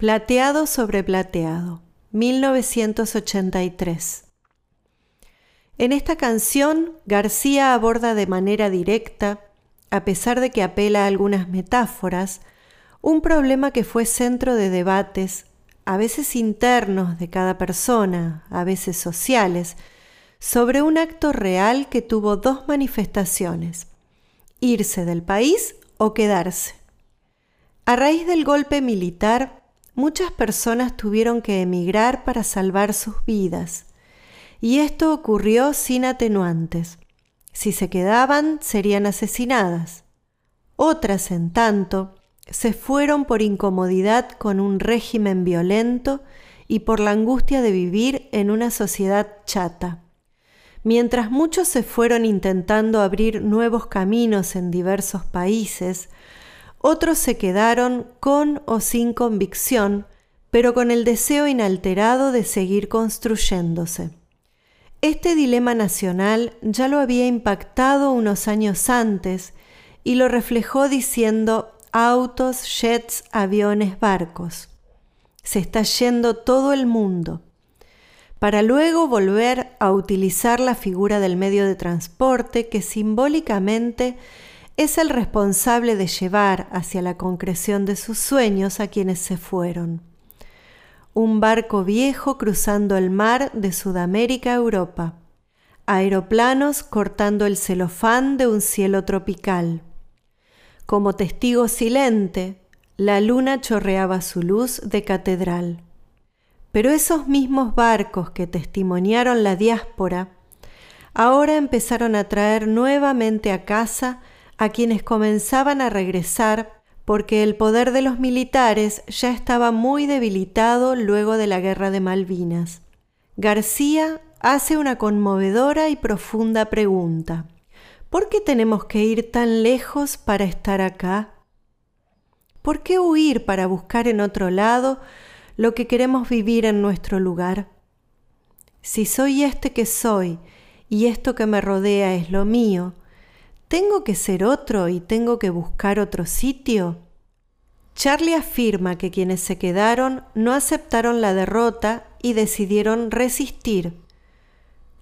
Plateado sobre Plateado, 1983. En esta canción, García aborda de manera directa, a pesar de que apela a algunas metáforas, un problema que fue centro de debates, a veces internos de cada persona, a veces sociales, sobre un acto real que tuvo dos manifestaciones, irse del país o quedarse. A raíz del golpe militar, muchas personas tuvieron que emigrar para salvar sus vidas. Y esto ocurrió sin atenuantes. Si se quedaban, serían asesinadas. Otras, en tanto, se fueron por incomodidad con un régimen violento y por la angustia de vivir en una sociedad chata. Mientras muchos se fueron intentando abrir nuevos caminos en diversos países, otros se quedaron con o sin convicción, pero con el deseo inalterado de seguir construyéndose. Este dilema nacional ya lo había impactado unos años antes y lo reflejó diciendo autos, jets, aviones, barcos. Se está yendo todo el mundo. Para luego volver a utilizar la figura del medio de transporte que simbólicamente es el responsable de llevar hacia la concreción de sus sueños a quienes se fueron. Un barco viejo cruzando el mar de Sudamérica a Europa. Aeroplanos cortando el celofán de un cielo tropical. Como testigo silente, la luna chorreaba su luz de catedral. Pero esos mismos barcos que testimoniaron la diáspora, ahora empezaron a traer nuevamente a casa a quienes comenzaban a regresar porque el poder de los militares ya estaba muy debilitado luego de la guerra de Malvinas. García hace una conmovedora y profunda pregunta. ¿Por qué tenemos que ir tan lejos para estar acá? ¿Por qué huir para buscar en otro lado lo que queremos vivir en nuestro lugar? Si soy este que soy y esto que me rodea es lo mío, ¿Tengo que ser otro y tengo que buscar otro sitio? Charlie afirma que quienes se quedaron no aceptaron la derrota y decidieron resistir.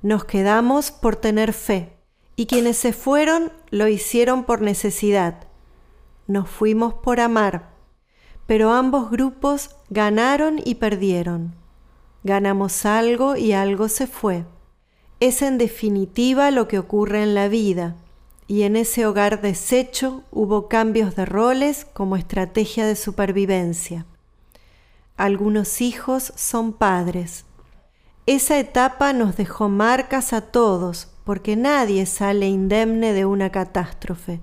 Nos quedamos por tener fe y quienes se fueron lo hicieron por necesidad. Nos fuimos por amar, pero ambos grupos ganaron y perdieron. Ganamos algo y algo se fue. Es en definitiva lo que ocurre en la vida y en ese hogar deshecho hubo cambios de roles como estrategia de supervivencia. Algunos hijos son padres. Esa etapa nos dejó marcas a todos porque nadie sale indemne de una catástrofe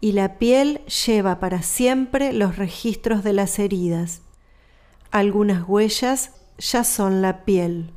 y la piel lleva para siempre los registros de las heridas. Algunas huellas ya son la piel.